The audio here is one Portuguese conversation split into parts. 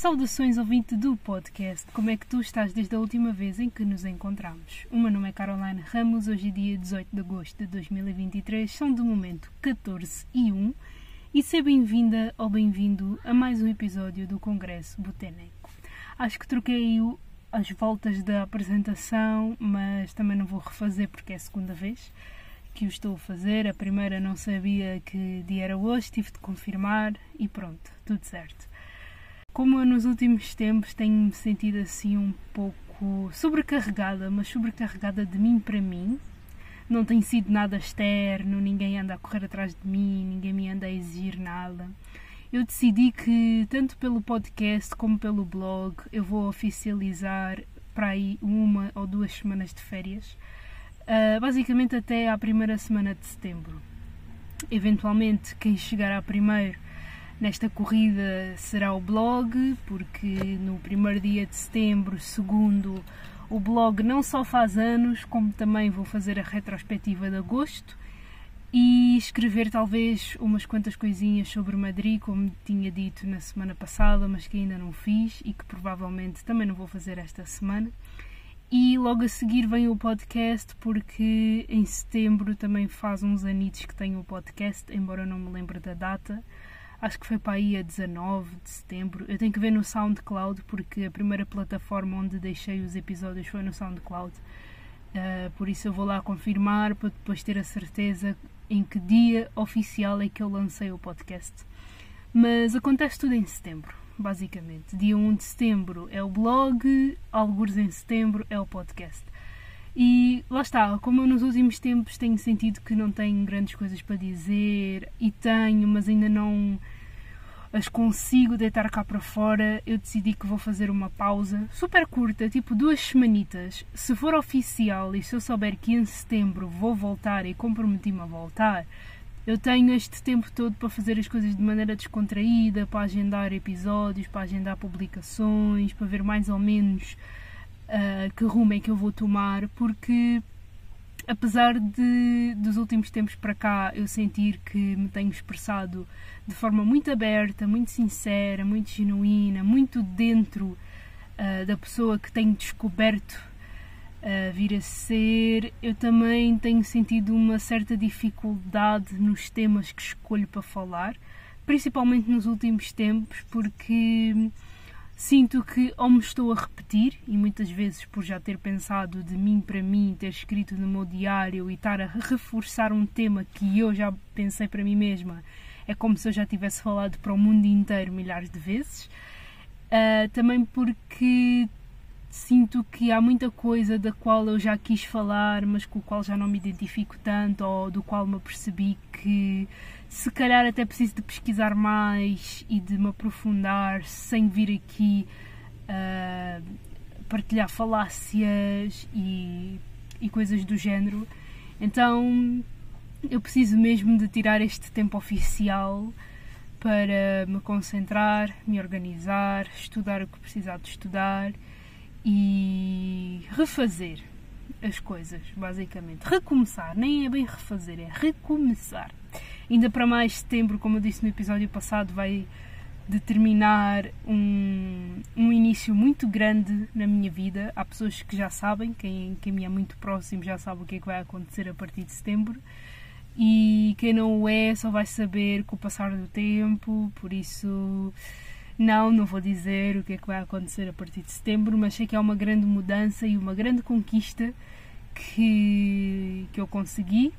Saudações ouvinte do podcast. Como é que tu estás desde a última vez em que nos encontramos? O meu nome é Caroline Ramos, hoje é dia 18 de agosto de 2023, são de momento 14 e 1 e seja bem-vinda ou bem-vindo a mais um episódio do Congresso Boteneco. Acho que troquei as voltas da apresentação, mas também não vou refazer porque é a segunda vez que o estou a fazer. A primeira não sabia que dia era hoje, tive de confirmar e pronto, tudo certo. Como eu nos últimos tempos tenho-me sentido assim um pouco sobrecarregada, mas sobrecarregada de mim para mim. Não tem sido nada externo, ninguém anda a correr atrás de mim, ninguém me anda a exigir nada. Eu decidi que, tanto pelo podcast como pelo blog, eu vou oficializar para aí uma ou duas semanas de férias, uh, basicamente até à primeira semana de setembro. Eventualmente, quem chegar à primeira Nesta corrida será o blog, porque no primeiro dia de setembro, segundo, o blog não só faz anos, como também vou fazer a retrospectiva de agosto e escrever talvez umas quantas coisinhas sobre Madrid, como tinha dito na semana passada, mas que ainda não fiz e que provavelmente também não vou fazer esta semana. E logo a seguir vem o podcast, porque em setembro também faz uns anitos que tenho o podcast, embora eu não me lembre da data acho que foi para aí a 19 de setembro. Eu tenho que ver no SoundCloud, porque a primeira plataforma onde deixei os episódios foi no SoundCloud. Uh, por isso eu vou lá confirmar para depois ter a certeza em que dia oficial é que eu lancei o podcast. Mas acontece tudo em setembro, basicamente. Dia 1 de setembro é o blog, alguns em setembro é o podcast. E lá está, como eu nos últimos tempos tenho sentido que não tenho grandes coisas para dizer e tenho, mas ainda não as consigo deitar cá para fora, eu decidi que vou fazer uma pausa super curta, tipo duas semanitas. Se for oficial e se eu souber que em setembro vou voltar e comprometi-me a voltar, eu tenho este tempo todo para fazer as coisas de maneira descontraída, para agendar episódios, para agendar publicações, para ver mais ou menos uh, que rumo é que eu vou tomar, porque apesar de dos últimos tempos para cá eu sentir que me tenho expressado de forma muito aberta, muito sincera, muito genuína, muito dentro uh, da pessoa que tenho descoberto uh, vir a ser, eu também tenho sentido uma certa dificuldade nos temas que escolho para falar, principalmente nos últimos tempos, porque Sinto que ou me estou a repetir, e muitas vezes por já ter pensado de mim para mim, ter escrito no meu diário e estar a reforçar um tema que eu já pensei para mim mesma, é como se eu já tivesse falado para o mundo inteiro milhares de vezes. Uh, também porque sinto que há muita coisa da qual eu já quis falar, mas com o qual já não me identifico tanto, ou do qual me apercebi que se calhar até preciso de pesquisar mais e de me aprofundar sem vir aqui uh, partilhar falácias e, e coisas do género. Então eu preciso mesmo de tirar este tempo oficial para me concentrar, me organizar, estudar o que precisar de estudar e refazer as coisas, basicamente. Recomeçar, nem é bem refazer, é recomeçar. Ainda para mais setembro, como eu disse no episódio passado, vai determinar um, um início muito grande na minha vida. Há pessoas que já sabem, quem, quem me é muito próximo já sabe o que é que vai acontecer a partir de setembro. E quem não o é só vai saber com o passar do tempo, por isso não, não vou dizer o que é que vai acontecer a partir de setembro, mas sei que é uma grande mudança e uma grande conquista que, que eu consegui.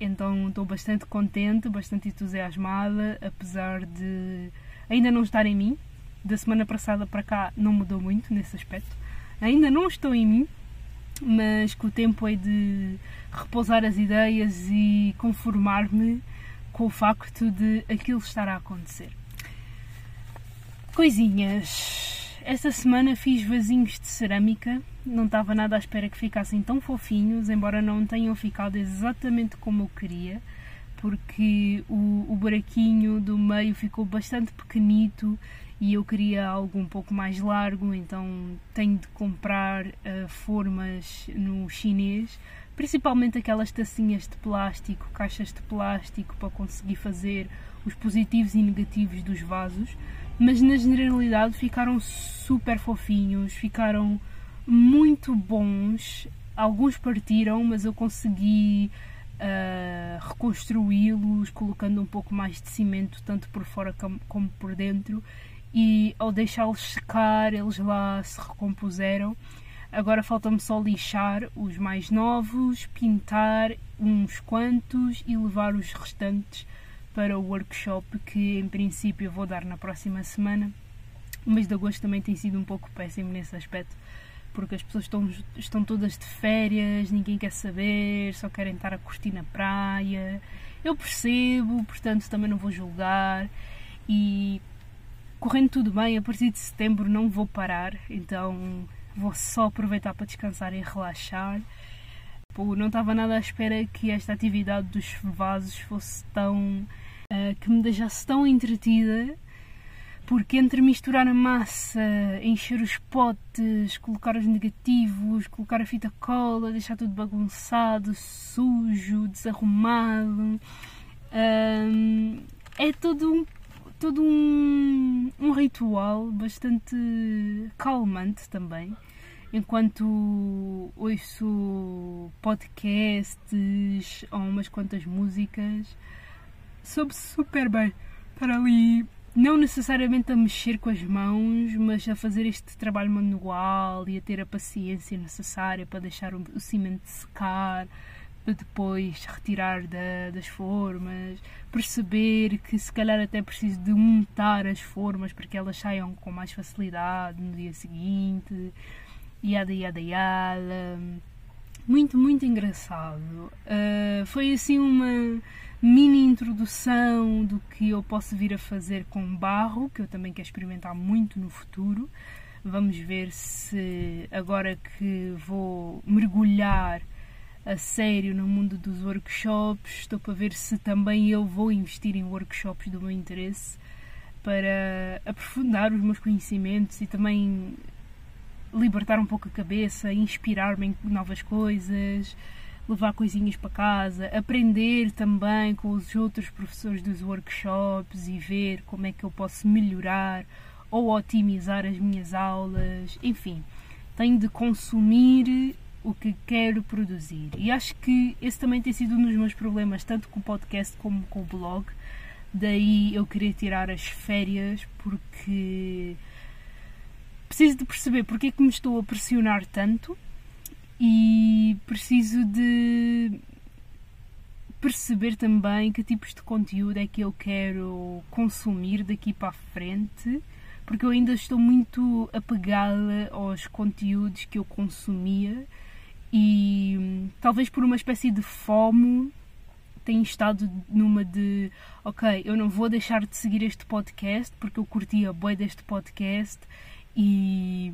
Então estou bastante contente, bastante entusiasmada, apesar de ainda não estar em mim. Da semana passada para cá não mudou muito nesse aspecto. Ainda não estou em mim, mas com o tempo é de repousar as ideias e conformar-me com o facto de aquilo estar a acontecer. Coisinhas. Esta semana fiz vasinhos de cerâmica. Não estava nada à espera que ficassem tão fofinhos, embora não tenham ficado exatamente como eu queria, porque o, o buraquinho do meio ficou bastante pequenito e eu queria algo um pouco mais largo, então tenho de comprar uh, formas no chinês, principalmente aquelas tacinhas de plástico, caixas de plástico para conseguir fazer os positivos e negativos dos vasos mas na generalidade ficaram super fofinhos, ficaram muito bons. Alguns partiram, mas eu consegui uh, reconstruí-los colocando um pouco mais de cimento, tanto por fora como por dentro. E ao deixá-los secar, eles lá se recompuseram. Agora falta-me só lixar os mais novos, pintar uns quantos e levar os restantes para o workshop que em princípio vou dar na próxima semana. O mês de agosto também tem sido um pouco péssimo nesse aspecto, porque as pessoas estão, estão todas de férias, ninguém quer saber, só querem estar a curtir na praia. Eu percebo, portanto também não vou julgar. E correndo tudo bem, a partir de setembro não vou parar, então vou só aproveitar para descansar e relaxar. Pô, não estava nada à espera que esta atividade dos vasos fosse tão. Uh, que me deixasse tão entretida porque entre misturar a massa, encher os potes, colocar os negativos, colocar a fita cola, deixar tudo bagunçado, sujo, desarrumado, hum, é todo um todo um, um ritual bastante calmante também. Enquanto ouço podcasts ou umas quantas músicas, soube super bem para ali não necessariamente a mexer com as mãos, mas a fazer este trabalho manual e a ter a paciência necessária para deixar o, cimento secar, para depois retirar da, das formas, perceber que se calhar até preciso de untar as formas para que elas saiam com mais facilidade no dia seguinte, yada yada yada. Muito, muito engraçado. Uh, foi assim uma mini introdução do que eu posso vir a fazer com barro, que eu também quero experimentar muito no futuro. Vamos ver se agora que vou mergulhar a sério no mundo dos workshops, estou para ver se também eu vou investir em workshops do meu interesse para aprofundar os meus conhecimentos e também libertar um pouco a cabeça, inspirar-me em novas coisas levar coisinhas para casa, aprender também com os outros professores dos workshops e ver como é que eu posso melhorar ou otimizar as minhas aulas, enfim, tenho de consumir o que quero produzir. E acho que esse também tem sido um dos meus problemas, tanto com o podcast como com o blog. Daí eu queria tirar as férias porque preciso de perceber porque é que me estou a pressionar tanto e preciso de perceber também que tipos de conteúdo é que eu quero consumir daqui para a frente, porque eu ainda estou muito apegada aos conteúdos que eu consumia e talvez por uma espécie de fome tenho estado numa de ok, eu não vou deixar de seguir este podcast porque eu curtia bem deste podcast e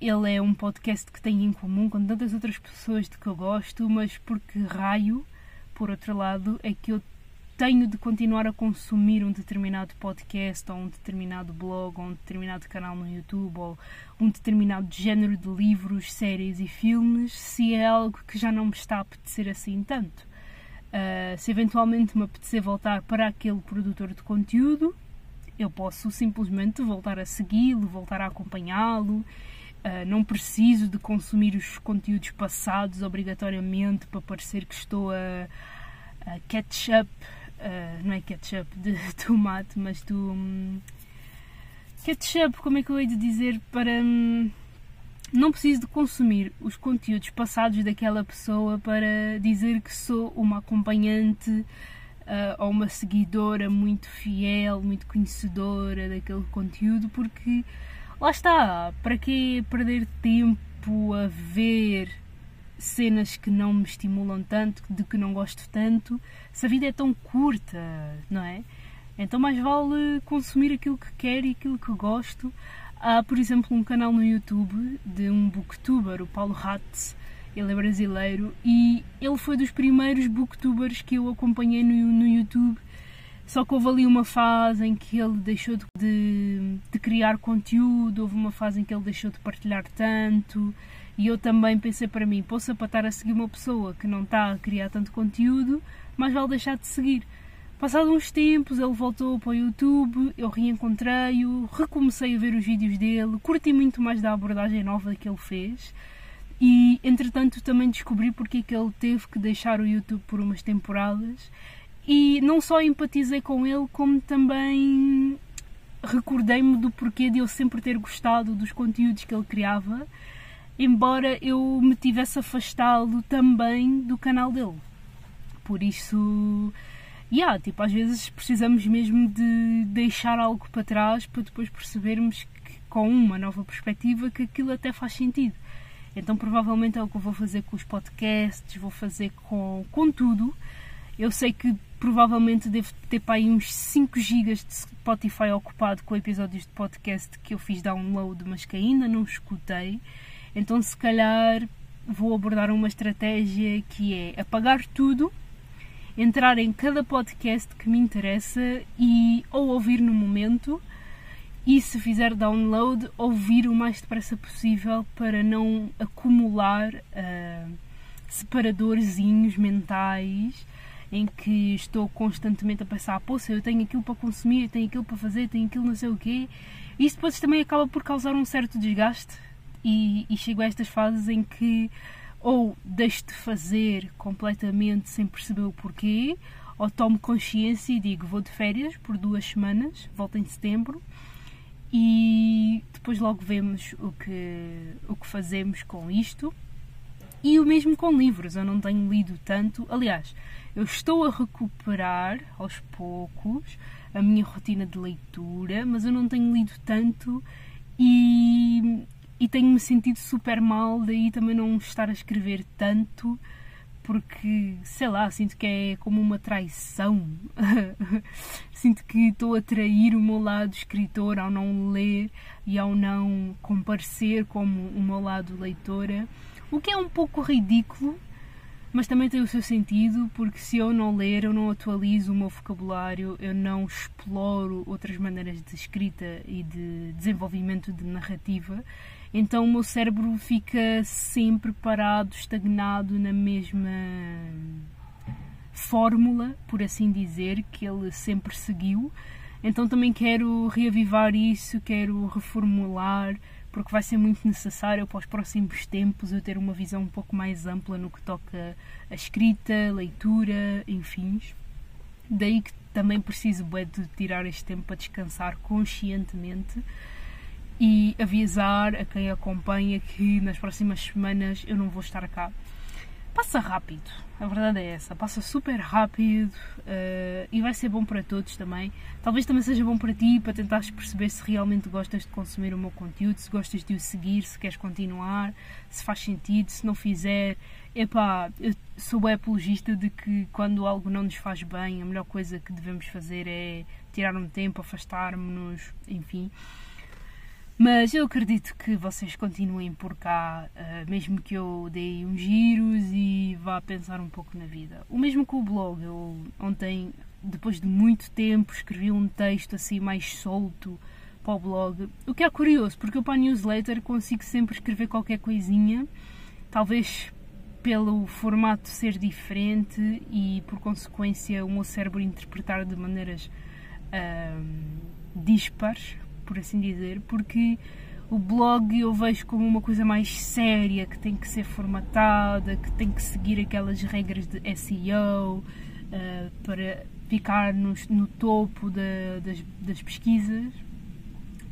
ele é um podcast que tenho em comum com tantas outras pessoas de que eu gosto, mas porque raio, por outro lado, é que eu tenho de continuar a consumir um determinado podcast ou um determinado blog ou um determinado canal no YouTube ou um determinado género de livros, séries e filmes se é algo que já não me está a apetecer assim tanto. Uh, se eventualmente me apetecer voltar para aquele produtor de conteúdo, eu posso simplesmente voltar a segui-lo, voltar a acompanhá-lo Uh, não preciso de consumir os conteúdos passados obrigatoriamente para parecer que estou a, a ketchup, uh, não é ketchup de tomate, mas do um, ketchup, como é que eu hei de dizer para um, não preciso de consumir os conteúdos passados daquela pessoa para dizer que sou uma acompanhante uh, ou uma seguidora muito fiel, muito conhecedora daquele conteúdo, porque lá está, para que perder tempo a ver cenas que não me estimulam tanto, de que não gosto tanto, se a vida é tão curta, não é? Então mais vale consumir aquilo que quero e aquilo que gosto. Há, por exemplo, um canal no YouTube de um booktuber, o Paulo Hatz, ele é brasileiro e ele foi dos primeiros booktubers que eu acompanhei no, no YouTube só que houve ali uma fase em que ele deixou de, de, de, criar conteúdo, houve uma fase em que ele deixou de partilhar tanto, e eu também pensei para mim: posso para estar a seguir uma pessoa que não está a criar tanto conteúdo, mas vale deixar de seguir. Passado uns tempos, ele voltou para o YouTube, eu reencontrei-o, recomecei a ver os vídeos dele, curti muito mais da abordagem nova que ele fez e, entretanto, também descobri porque é que ele teve que deixar o YouTube por umas temporadas e não só empatizei com ele, como também recordei-me do porquê de eu sempre ter gostado dos conteúdos que ele criava, embora eu me tivesse afastado também do canal dele. Por isso, yeah, tipo, às vezes precisamos mesmo de deixar algo para trás para depois percebermos que, com uma nova perspectiva que aquilo até faz sentido. Então, provavelmente é o que eu vou fazer com os podcasts, vou fazer com, com tudo. Eu sei que provavelmente devo ter para aí uns 5 GB de Spotify ocupado com episódios de podcast que eu fiz download, mas que ainda não escutei. Então, se calhar, vou abordar uma estratégia que é apagar tudo, entrar em cada podcast que me interessa e ou ouvir no momento e se fizer download, ouvir o mais depressa possível para não acumular uh, separadorzinhos mentais em que estou constantemente a pensar, poxa, eu tenho aquilo para consumir, tenho aquilo para fazer, tenho aquilo não sei o quê. Isso depois também acaba por causar um certo desgaste e, e chego a estas fases em que ou deixo de fazer completamente sem perceber o porquê, ou tomo consciência e digo vou de férias por duas semanas, volto em setembro e depois logo vemos o que, o que fazemos com isto. E o mesmo com livros, eu não tenho lido tanto. Aliás, eu estou a recuperar aos poucos a minha rotina de leitura, mas eu não tenho lido tanto e, e tenho-me sentido super mal, daí também não estar a escrever tanto, porque sei lá, sinto que é como uma traição. sinto que estou a trair o meu lado escritor ao não ler e ao não comparecer como o meu lado leitora, o que é um pouco ridículo mas também tem o seu sentido porque se eu não ler, eu não atualizo o meu vocabulário, eu não exploro outras maneiras de escrita e de desenvolvimento de narrativa, então o meu cérebro fica sempre parado, estagnado na mesma fórmula, por assim dizer, que ele sempre seguiu. Então também quero reavivar isso, quero reformular porque vai ser muito necessário para os próximos tempos eu ter uma visão um pouco mais ampla no que toca a escrita, leitura, enfim. Daí que também preciso de tirar este tempo para descansar conscientemente e avisar a quem acompanha que nas próximas semanas eu não vou estar cá passa rápido, a verdade é essa, passa super rápido uh, e vai ser bom para todos também. Talvez também seja bom para ti, para tentares perceber se realmente gostas de consumir o meu conteúdo, se gostas de o seguir, se queres continuar, se faz sentido, se não fizer. Epá, eu sou apologista de que quando algo não nos faz bem, a melhor coisa que devemos fazer é tirar um tempo, afastar-nos, enfim. Mas eu acredito que vocês continuem por cá, uh, mesmo que eu dei uns giros e vá pensar um pouco na vida. O mesmo com o blog. Eu ontem, depois de muito tempo, escrevi um texto assim mais solto para o blog. O que é curioso, porque eu para a newsletter consigo sempre escrever qualquer coisinha, talvez pelo formato ser diferente e por consequência o meu cérebro interpretar de maneiras uh, dispares por assim dizer, porque o blog eu vejo como uma coisa mais séria, que tem que ser formatada, que tem que seguir aquelas regras de SEO uh, eh, para ficar no, no topo da, das, das pesquisas.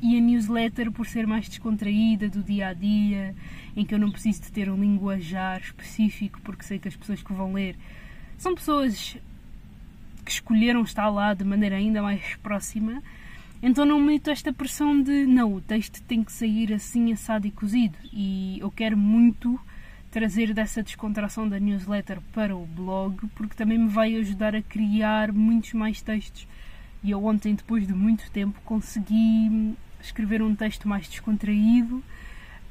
E a newsletter, por ser mais descontraída do dia a dia, em que eu não preciso de ter um linguajar específico, porque sei que as pessoas que vão ler são pessoas que escolheram estar lá de maneira ainda mais próxima, então não meto esta pressão de não, o texto tem que sair assim, assado e cozido. E eu quero muito trazer dessa descontração da newsletter para o blog, porque também me vai ajudar a criar muitos mais textos. E eu ontem, depois de muito tempo, consegui escrever um texto mais descontraído.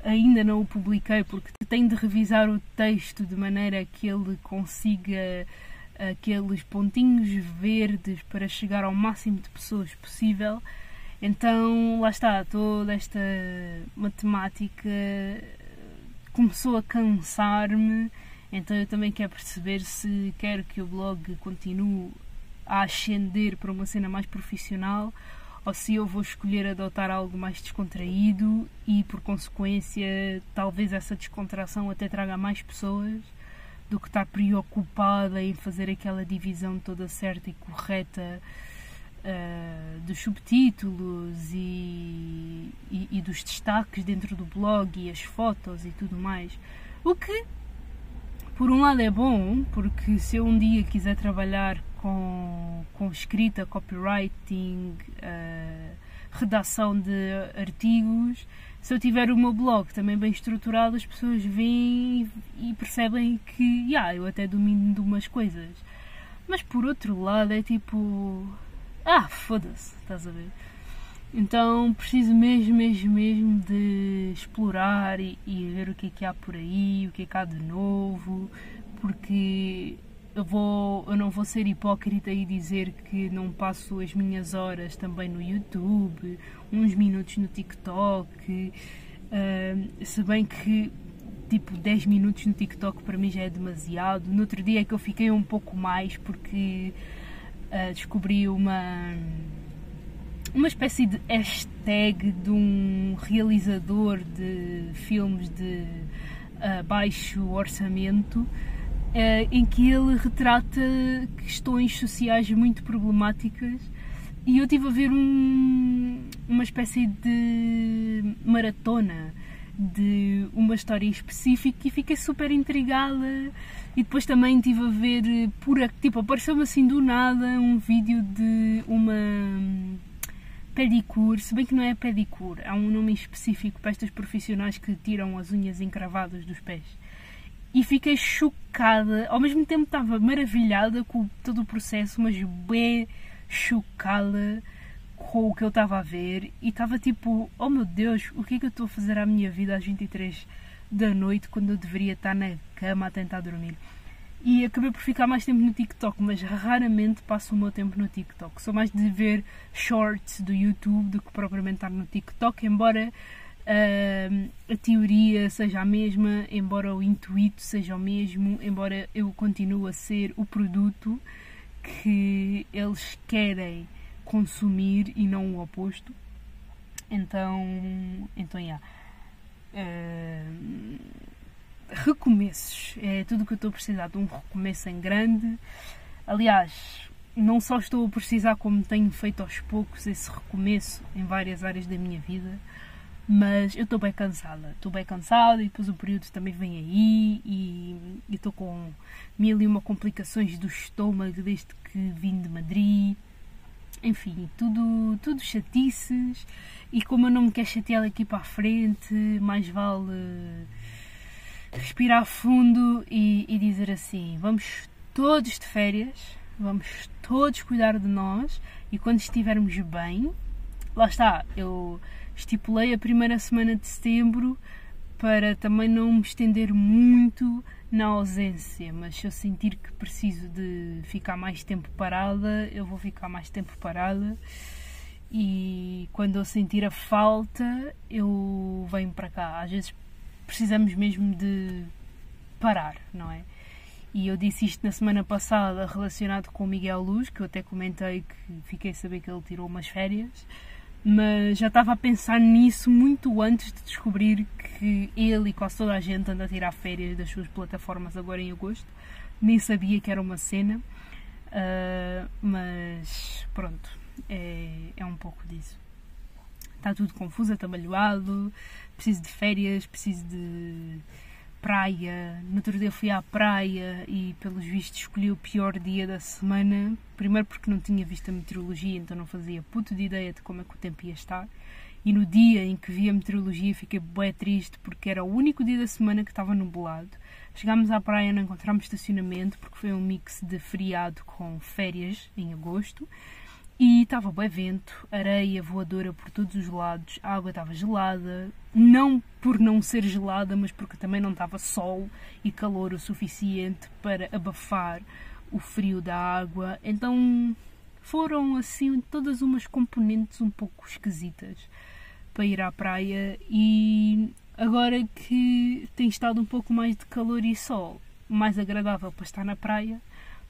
Ainda não o publiquei porque tenho de revisar o texto de maneira que ele consiga aqueles pontinhos verdes para chegar ao máximo de pessoas possível então, lá está, toda esta matemática começou a cansar-me, então eu também quero perceber se quero que o blog continue a ascender para uma cena mais profissional ou se eu vou escolher adotar algo mais descontraído e, por consequência, talvez essa descontração até traga mais pessoas do que estar preocupada em fazer aquela divisão toda certa e correta uh, dos subtítulos e, e, e dos destaques dentro do blog e as fotos e tudo mais. O que, por um lado, é bom, porque se eu um dia quiser trabalhar com, com escrita, copywriting, uh, redação de artigos, se eu tiver o meu blog também bem estruturado, as pessoas veem e percebem que, yeah, eu até domino de umas coisas. Mas por outro lado, é tipo. Ah, foda-se, estás a ver? Então preciso mesmo, mesmo, mesmo de explorar e, e, ver o que é que há por aí, o que é que há de novo, porque eu, vou, eu não vou ser hipócrita e dizer que não passo as minhas horas também no YouTube, uns minutos no TikTok, uh, se bem que tipo 10 minutos no TikTok para mim já é demasiado. No outro dia é que eu fiquei um pouco mais porque uh, descobri uma uma espécie de hashtag de um realizador de filmes de uh, baixo orçamento uh, em que ele retrata questões sociais muito problemáticas. E eu estive a ver um, uma espécie de maratona de uma história específica e fiquei super intrigada e depois também estive a ver por tipo apareceu-me assim do nada um vídeo de uma pedicure, se bem que não é pedicure, há um nome específico para estas profissionais que tiram as unhas encravadas dos pés e fiquei chocada. Ao mesmo tempo estava maravilhada com todo o processo, mas bem chocada com o que eu estava a ver e estava tipo, oh meu Deus, o que é que eu estou a fazer à minha vida às 23 da noite quando eu deveria estar na cama a tentar dormir? E acabei por ficar mais tempo no TikTok, mas raramente passo o meu tempo no TikTok. Sou mais de ver shorts do YouTube do que propriamente estar no TikTok, embora Uh, a teoria seja a mesma, embora o intuito seja o mesmo, embora eu continue a ser o produto que eles querem consumir e não o oposto. Então, então, yeah. Uh, recomeços é tudo o que eu estou a precisar de um recomeço em grande. Aliás, não só estou a precisar, como tenho feito aos poucos esse recomeço em várias áreas da minha vida mas eu estou bem cansada, estou bem cansada e depois o período também vem aí e estou com mil e uma complicações do estômago desde que vim de Madrid. Enfim, tudo, tudo chatices. E como eu não me quero chatear daqui para a frente, mais vale respirar fundo e, e dizer assim: vamos todos de férias, vamos todos cuidar de nós e quando estivermos bem, lá está, eu estipulei a primeira semana de setembro para também não me estender muito na ausência, mas se eu sentir que preciso de ficar mais tempo parada, eu vou ficar mais tempo parada e quando eu sentir a falta, eu venho para cá. Às vezes precisamos mesmo de parar, não é? E eu disse isto na semana passada relacionado com o Miguel Luz, que eu até comentei que fiquei a saber que ele tirou umas férias mas já estava a pensar nisso muito antes de descobrir que ele e quase toda a gente anda a tirar férias das suas plataformas agora em agosto. Nem sabia que era uma cena, uh, mas pronto, é, é um pouco disso. Está tudo confuso, atabalhoado, preciso de férias, preciso de praia. No outro dia fui à praia e, pelos vistos, escolhi o pior dia da semana. Primeiro porque não tinha visto a meteorologia, então não fazia puto de ideia de como é que o tempo ia estar. E no dia em que vi a meteorologia fiquei bem triste porque era o único dia da semana que estava nublado. Chegámos à praia, não encontramos estacionamento porque foi um mix de feriado com férias em agosto. E estava bem vento, areia voadora por todos os lados, a água estava gelada, não por não ser gelada, mas porque também não estava sol e calor o suficiente para abafar o frio da água. Então foram assim todas umas componentes um pouco esquisitas para ir à praia e agora que tem estado um pouco mais de calor e sol, mais agradável para estar na praia,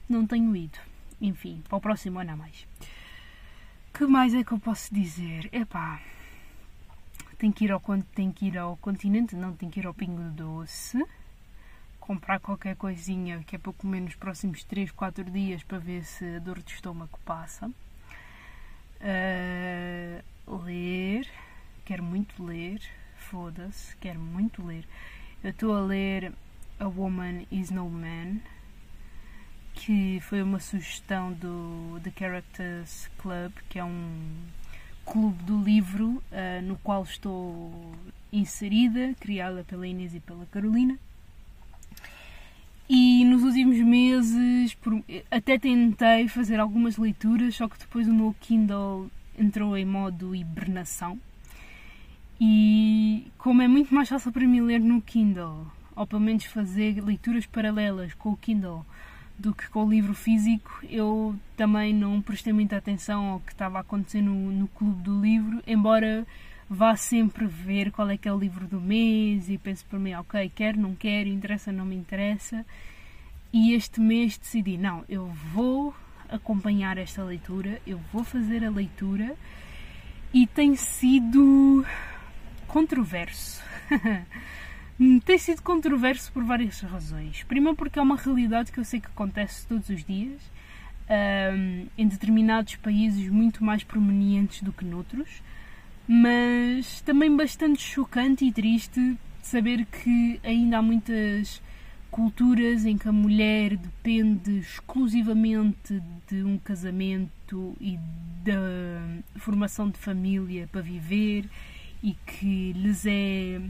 não tenho ido. enfim, para o próximo ano a mais. Que mais é que eu posso dizer? Epá, tem que ir ao, tem que ir ao continente, não, tem que ir ao Pingo Doce, comprar qualquer coisinha que é para comer nos próximos 3, 4 dias para ver se a dor de estômago passa. Uh, ler, quero muito ler, foda-se, quero muito ler. Eu estou a ler A Woman Is No Man, que foi uma sugestão do The Characters Club, que é um clube do livro uh, no qual estou inserida, criada pela Inês e pela Carolina. E nos últimos meses por, até tentei fazer algumas leituras, só que depois o meu Kindle entrou em modo hibernação. E como é muito mais fácil para mim ler no Kindle, ou pelo menos fazer leituras paralelas com o Kindle do que com o livro físico, eu também não prestei muita atenção ao que estava a acontecer no, no clube do livro, embora vá sempre ver qual é que é o livro do mês e penso para mim, ok, quero, não quero, interessa, não me interessa. E este mês decidi, não, eu vou acompanhar esta leitura, eu vou fazer a leitura e tem sido controverso. tem sido controverso por várias razões. Primeiro, porque é uma realidade que eu sei que acontece todos os dias, um, em determinados países muito mais prominentes do que noutros, mas também bastante chocante e triste saber que ainda há muitas culturas em que a mulher depende exclusivamente de um casamento e da formação de família para viver e que lhes é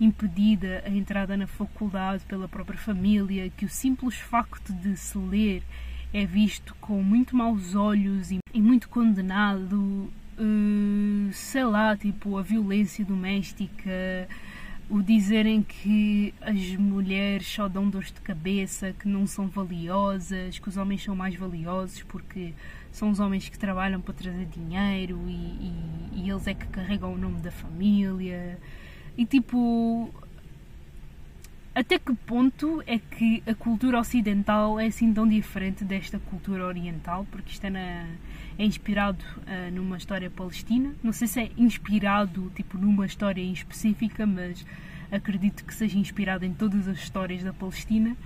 impedida a entrada na faculdade pela própria família, que o simples facto de se ler é visto com muito maus olhos e, muito condenado, uh, sei lá, tipo a violência doméstica, o dizerem que as mulheres só dão dores de cabeça, que não são valiosas, que os homens são mais valiosos porque são os homens que trabalham para trazer dinheiro e, e, e eles é que carregam o nome da família. E tipo, até que ponto é que a cultura ocidental é assim tão diferente desta cultura oriental? Porque isto é, na, é inspirado uh, numa história palestina. Não sei se é inspirado tipo numa história em específica, mas acredito que seja inspirado em todas as histórias da Palestina.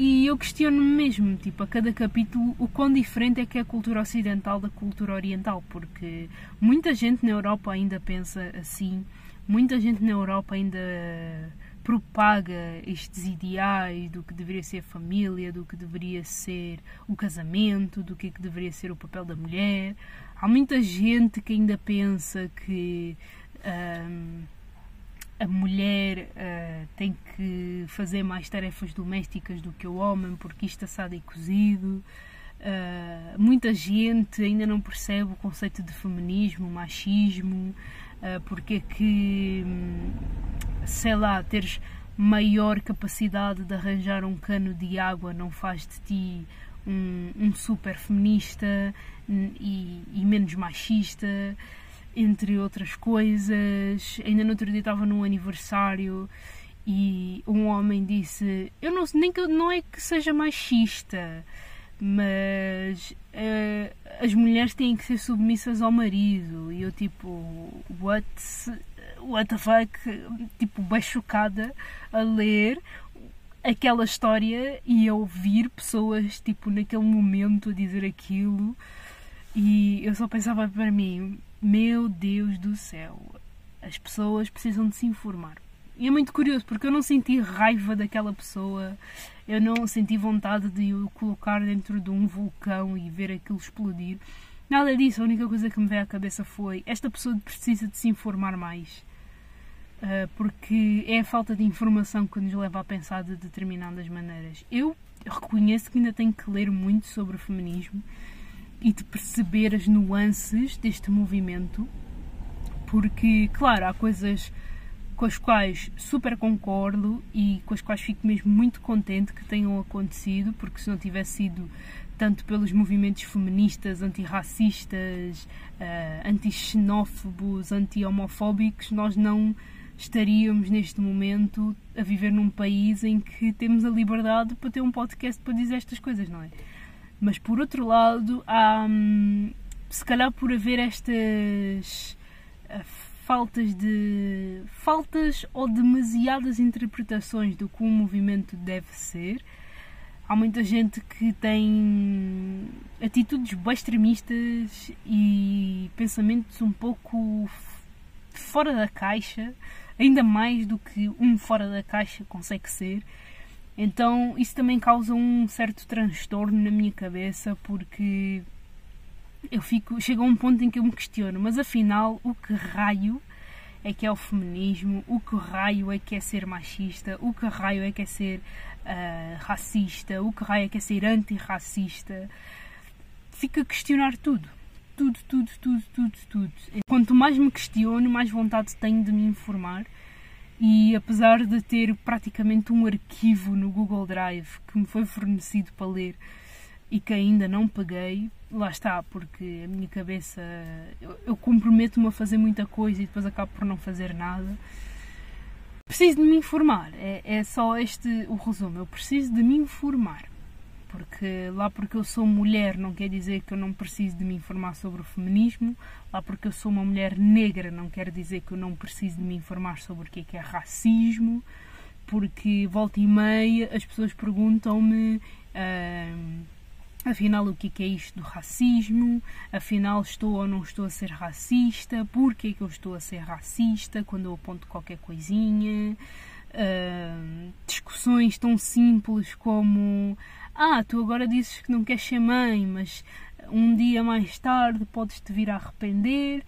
E eu questiono-me mesmo, tipo, a cada capítulo, o quão diferente é que é a cultura ocidental da cultura oriental, porque muita gente na Europa ainda pensa assim muita gente na Europa ainda propaga estes ideais do que deveria ser a família, do que deveria ser o casamento, do que, é que deveria ser o papel da mulher. Há muita gente que ainda pensa que hum, a mulher uh, tem que fazer mais tarefas domésticas do que o homem, porque isto assado e cozido. Uh, muita gente ainda não percebe o conceito de feminismo, machismo, uh, porque é que, hum, sei lá, teres maior capacidade de arranjar um cano de água não faz de ti um, um super feminista e, e, menos machista, entre outras coisas. Ainda no outro dia estava num aniversário e um homem disse: Eu não nem que não é que seja machista mas uh, as mulheres têm que ser submissas ao marido. E eu tipo what? What the fuck? Tipo bem chocada a ler aquela história e a ouvir pessoas tipo naquele momento a dizer aquilo. E eu só pensava para mim meu Deus do céu as pessoas precisam de se informar e é muito curioso porque eu não senti raiva daquela pessoa eu não senti vontade de o colocar dentro de um vulcão e ver aquilo explodir. Nada disso, a única coisa que me veio à cabeça foi esta pessoa precisa de se informar mais. Uh, porque é a falta de informação que nos leva a pensar de determinadas maneiras. Eu reconheço que ainda tenho que ler muito sobre o feminismo e de perceber as nuances deste movimento, porque, claro, há coisas com as quais super concordo e com as quais fico mesmo muito contente que tenham acontecido, porque se não tivesse sido tanto pelos movimentos feministas, antirracistas, uh, anti-xenófobos, anti-homofóbicos, nós não estaríamos neste momento a viver num país em que temos a liberdade para ter um podcast para dizer estas coisas, não é? Mas por outro lado, há, hum, se calhar por haver estas uh, faltas de faltas ou demasiadas interpretações do que um movimento deve ser, há muita gente que tem atitudes bem extremistas e pensamentos um pouco fora da caixa, ainda mais do que um fora da caixa consegue ser. Então isso também causa um certo transtorno na minha cabeça porque eu fico, chega a um ponto em que eu me questiono, mas afinal o que raio é que é o feminismo, o que raio é que é ser machista, o que raio é que é ser uh, racista, o que raio é que é ser antirracista. Fico a questionar tudo. Tudo, tudo, tudo, tudo, tudo. Quanto mais me questiono, mais vontade tenho de me informar e apesar de ter praticamente um arquivo no Google Drive que me foi fornecido para ler e que ainda não peguei, lá está, porque a minha cabeça eu, eu comprometo-me a fazer muita coisa e depois acabo por não fazer nada. Preciso de me informar, é, é só este o resumo. Eu preciso de me informar porque lá porque eu sou mulher não quer dizer que eu não preciso de me informar sobre o feminismo, lá porque eu sou uma mulher negra não quer dizer que eu não preciso de me informar sobre o que é, que é racismo, porque volta e meia as pessoas perguntam-me uh, afinal o que é, que é isto do racismo, afinal estou ou não estou a ser racista, porquê que eu estou a ser racista quando eu aponto qualquer coisinha. Uh, discussões tão simples como ah, tu agora dizes que não queres ser mãe, mas um dia mais tarde podes-te vir a arrepender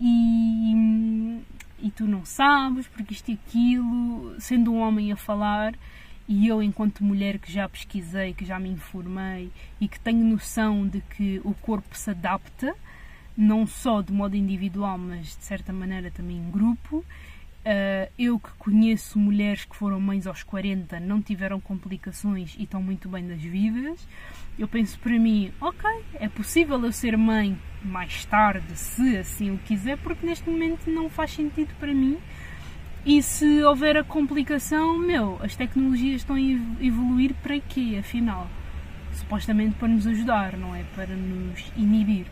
e, e tu não sabes, porque isto e aquilo, sendo um homem a falar, e eu, enquanto mulher que já pesquisei, que já me informei e que tenho noção de que o corpo se adapta, não só de modo individual, mas de certa maneira também em grupo, Uh, eu que conheço mulheres que foram mães aos 40, não tiveram complicações e estão muito bem das vidas, eu penso para mim, ok, é possível eu ser mãe mais tarde, se assim o quiser, porque neste momento não faz sentido para mim. E se houver a complicação, meu, as tecnologias estão a evoluir para quê, afinal? Supostamente para nos ajudar, não é? Para nos inibir.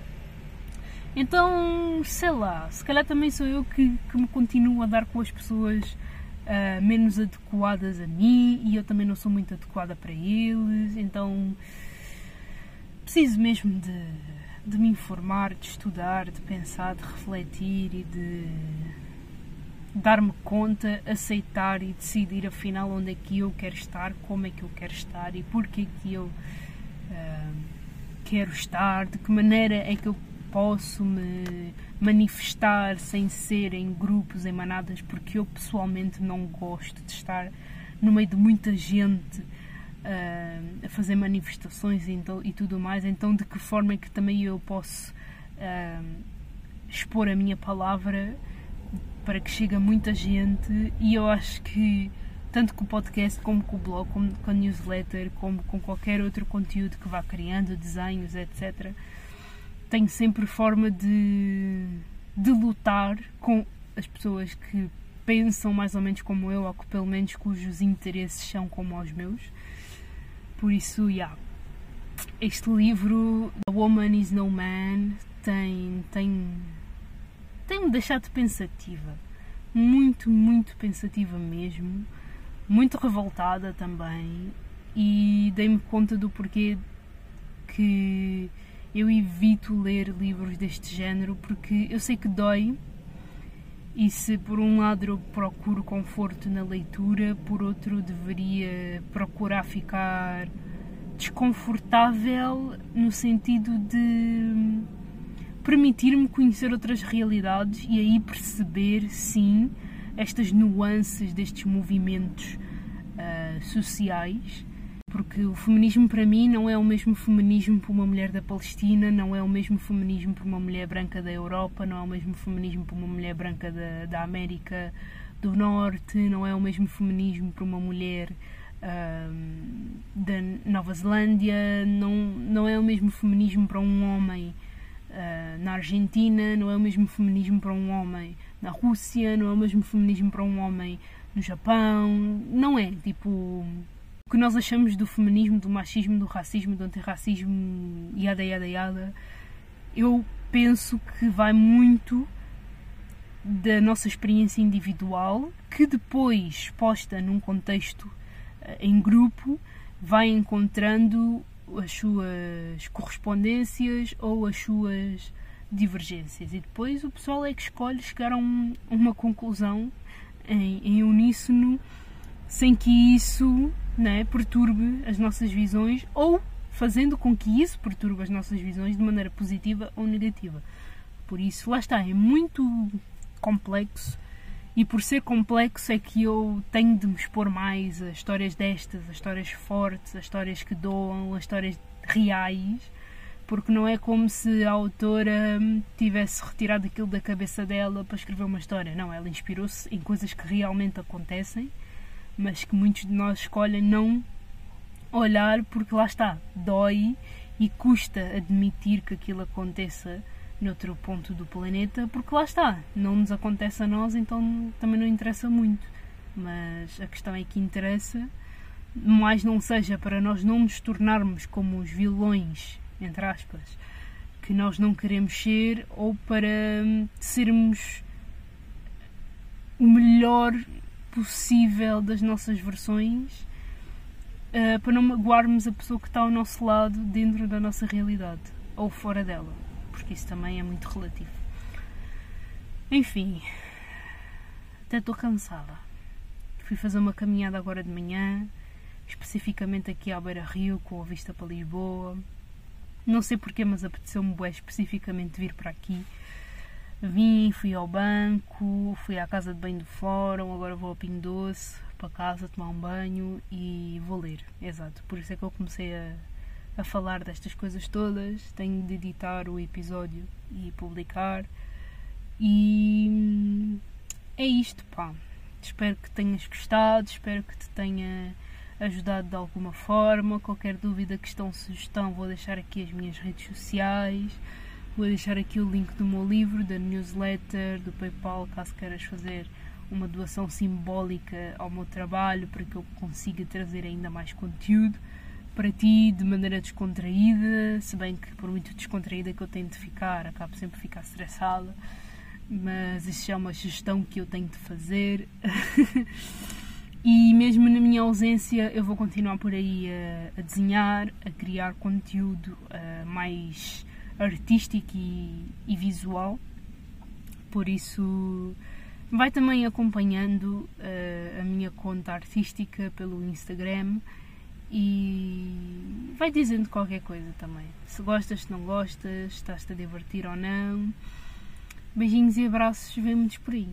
Então, sei lá, se calhar também sou eu que, que me continuo a dar com as pessoas uh, menos adequadas a mim e eu também não sou muito adequada para eles, então preciso mesmo de, de me informar, de estudar, de pensar, de refletir e de dar-me conta, aceitar e decidir afinal onde é que eu quero estar, como é que eu quero estar e porquê que eu uh, quero estar, de que maneira é que eu posso me manifestar sem ser em grupos, em manadas, porque eu pessoalmente não gosto de estar no meio de muita gente uh, a fazer manifestações e, então, e, tudo mais. Então, de que forma é que também eu posso uh, expor a minha palavra para que chegue a muita gente? E eu acho que tanto com o podcast, como com o blog, como com a newsletter, como com qualquer outro conteúdo que vá criando, desenhos, etc tenho sempre forma de, de lutar com as pessoas que pensam mais ou menos como eu, ou que pelo menos cujos interesses são como os meus. Por isso, já. Yeah, este livro, A Woman is No Man, tem, tem, tem me deixado pensativa. Muito, muito pensativa mesmo. Muito revoltada também. E dei-me conta do porquê que eu evito ler livros deste género porque eu sei que dói. E se por um lado eu procuro conforto na leitura, por outro deveria procurar ficar desconfortável no sentido de permitir-me conhecer outras realidades e aí perceber, sim, estas nuances destes movimentos uh, sociais porque o feminismo para mim não é o mesmo feminismo para uma mulher da Palestina, não é o mesmo feminismo para uma mulher branca da Europa, não é o mesmo feminismo para uma mulher branca da, da América do Norte, não é o mesmo feminismo para uma mulher um, da Nova Zelândia, não, não é o mesmo feminismo para um homem uh, na Argentina, não é o mesmo feminismo para um homem na Rússia, não é o mesmo feminismo para um homem no Japão, não é, tipo O que nós achamos do feminismo, do machismo, do racismo, do antirracismo, yada yada yada, eu penso que vai muito da nossa experiência individual, que depois, posta num contexto eh, em grupo, vai encontrando as suas correspondências ou as suas divergências. E depois o pessoal é que escolhe chegar a um, uma conclusão em, em uníssono sem que isso né, perturbe as nossas visões ou fazendo com que isso perturbe as nossas visões de maneira positiva ou negativa. Por isso, lá está, é muito complexo e por ser complexo é que eu tenho de me expor mais a histórias destas, a histórias fortes, a histórias que doam, a histórias reais, porque não é como se a autora tivesse retirado aquilo da cabeça dela para escrever uma história. Não, ela inspirou-se em coisas que realmente acontecem, mas que muitos de nós escolhem não olhar porque lá está, dói e custa admitir que aquilo aconteça noutro ponto do planeta, porque lá está, não nos acontece a nós, então também não interessa muito. Mas a questão é que interessa, mais não seja para nós não nos tornarmos como os vilões, entre aspas, que nós não queremos ser, ou para hum, sermos o melhor possível das nossas versões, uh, para não magoarmos a pessoa que está ao nosso lado dentro da nossa realidade ou fora dela porque isso também é muito relativo. Enfim, até estou cansada. Fui fazer uma caminhada agora de manhã, especificamente aqui à Beira Rio, com a vista para Lisboa. Não sei porquê, mas apeteceu-me especificamente vir para aqui. Vim, fui ao banco, fui à casa de banho do fórum, agora vou ao Pinho Doce, para casa tomar um banho e vou ler. Exato, por isso é que eu comecei a, a falar destas coisas todas, tenho de editar o episódio e publicar. E é isto, pá. Espero que tenhas gostado, espero que te tenha ajudado de alguma forma. Qualquer dúvida, questão, sugestão, vou deixar aqui as minhas redes sociais. Vou deixar aqui o link do meu livro, da newsletter, do PayPal, caso queiras fazer uma doação simbólica ao meu trabalho para que eu consiga trazer ainda mais conteúdo para ti de maneira descontraída, se bem que por muito descontraída que eu tenho de ficar, acabo sempre a ficar estressada, mas isso é uma sugestão que eu tenho de fazer. e mesmo na minha ausência, eu vou continuar por aí a, a desenhar, a criar conteúdo mais artístico e, e visual. Por isso, vai também acompanhando uh, a minha conta artística pelo Instagram e vai dizendo qualquer coisa também. Se gostas, se não gostas, estás-te a divertir ou não. Beijinhos e abraços, vemo-nos por aí.